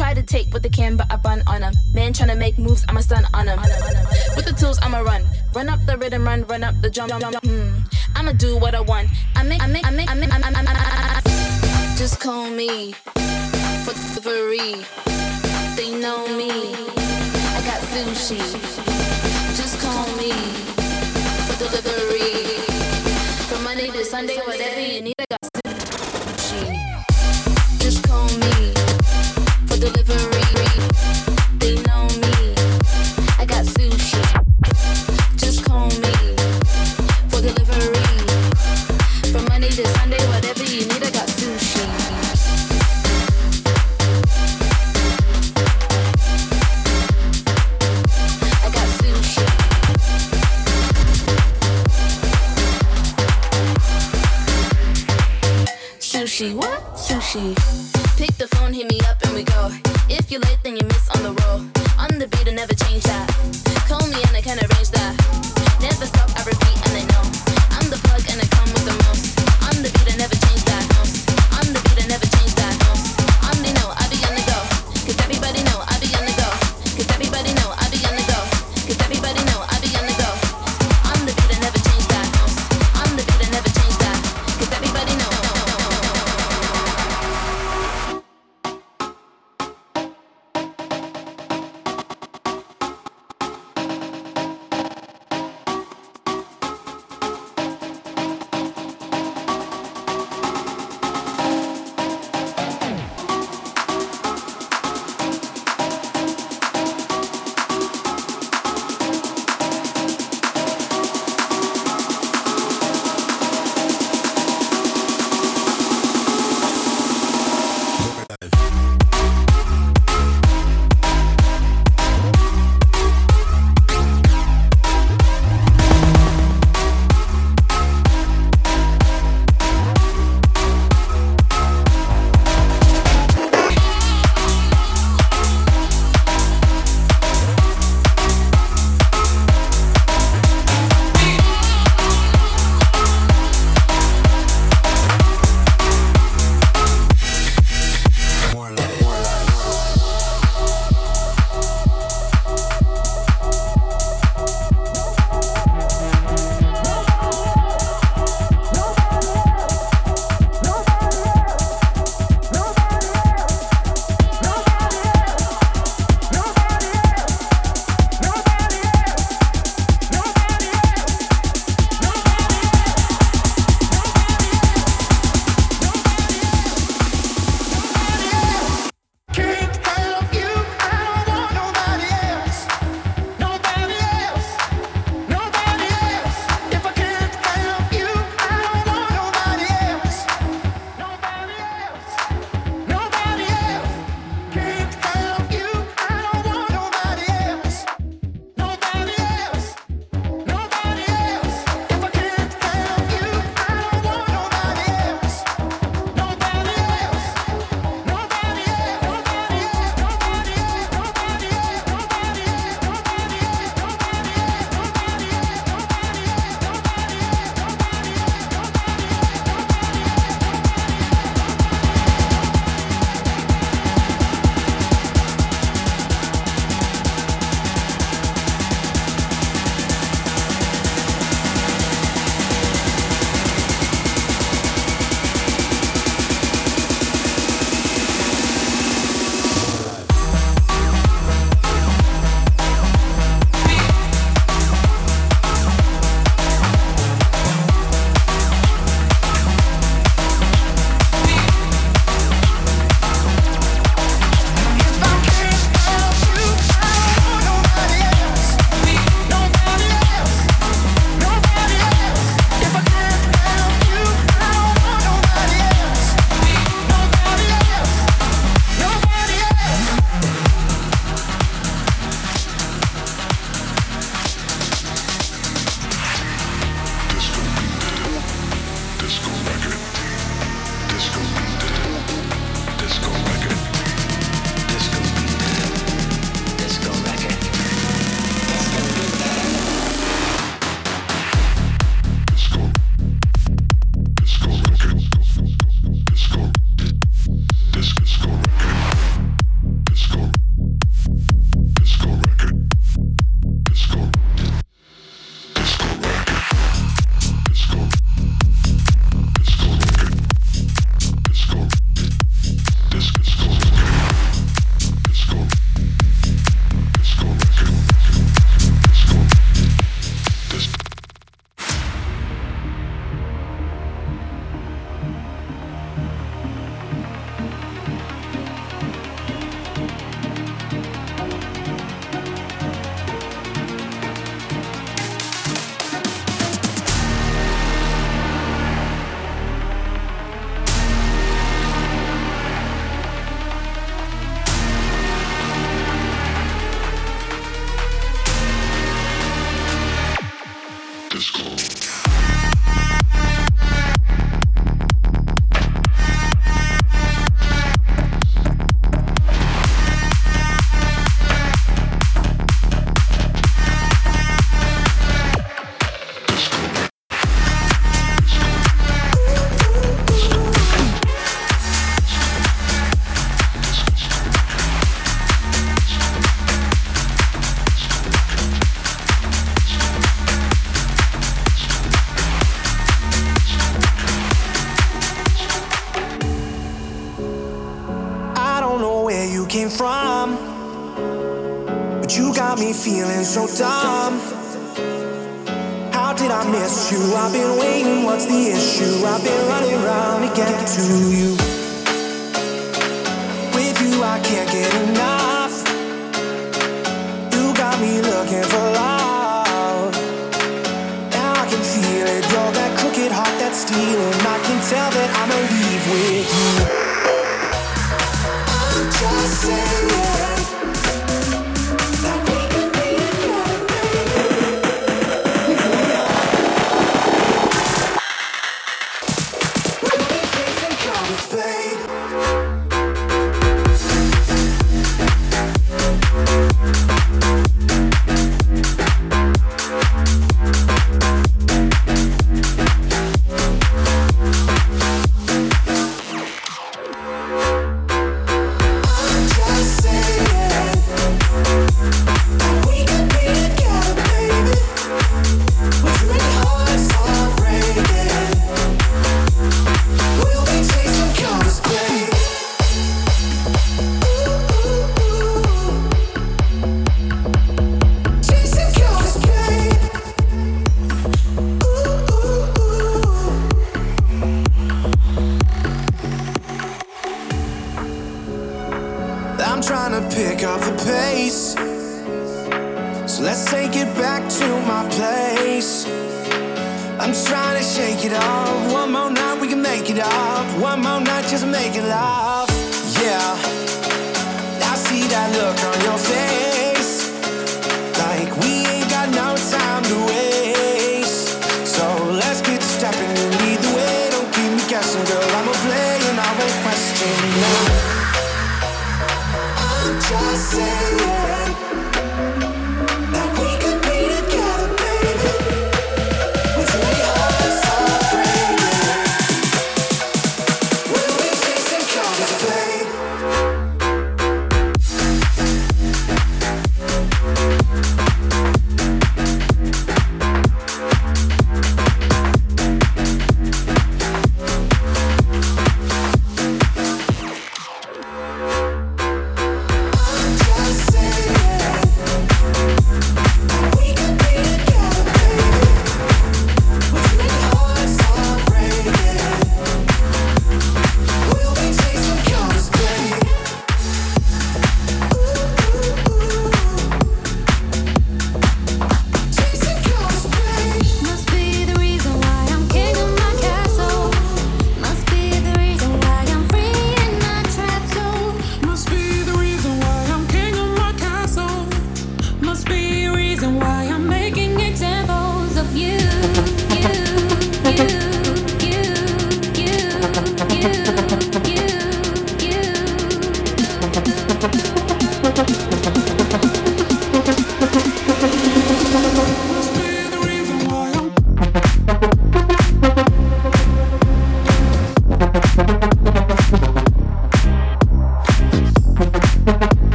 try to take what they can, but I bun on them. Man trying to make moves, I'm a stun on them. With the tools, I'ma run. Run up the rhythm, run, run up the drum. Hmm. I'ma do what I want. I make, I make, I make, I make, I, I, I, I, Just call me for delivery. They know me. I got sushi. Just call me for delivery. From Monday to Sunday, whatever you need,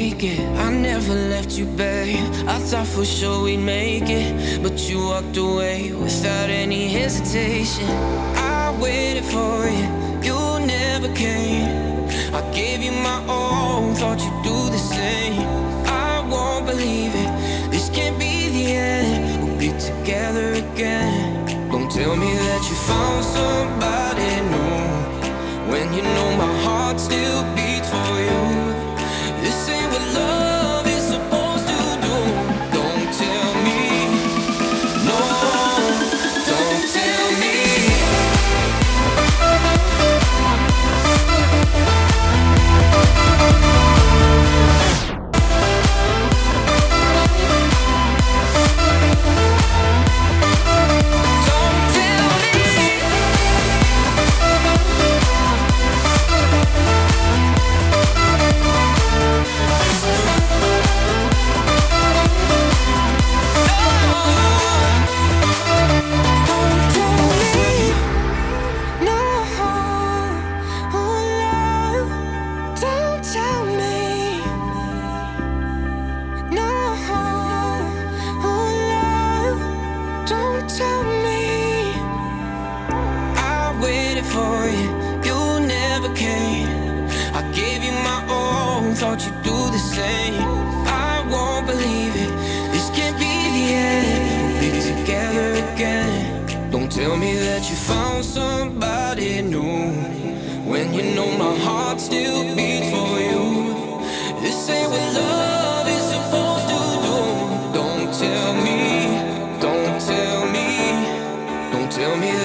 take it. I never left you, babe. I thought for sure we'd make it, but you walked away without any hesitation. I waited for you, you never came. I gave you my all, thought you'd do the same. I won't believe it, this can't be the end. We'll be together again. Don't tell me that you found somebody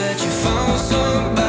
that you found somebody.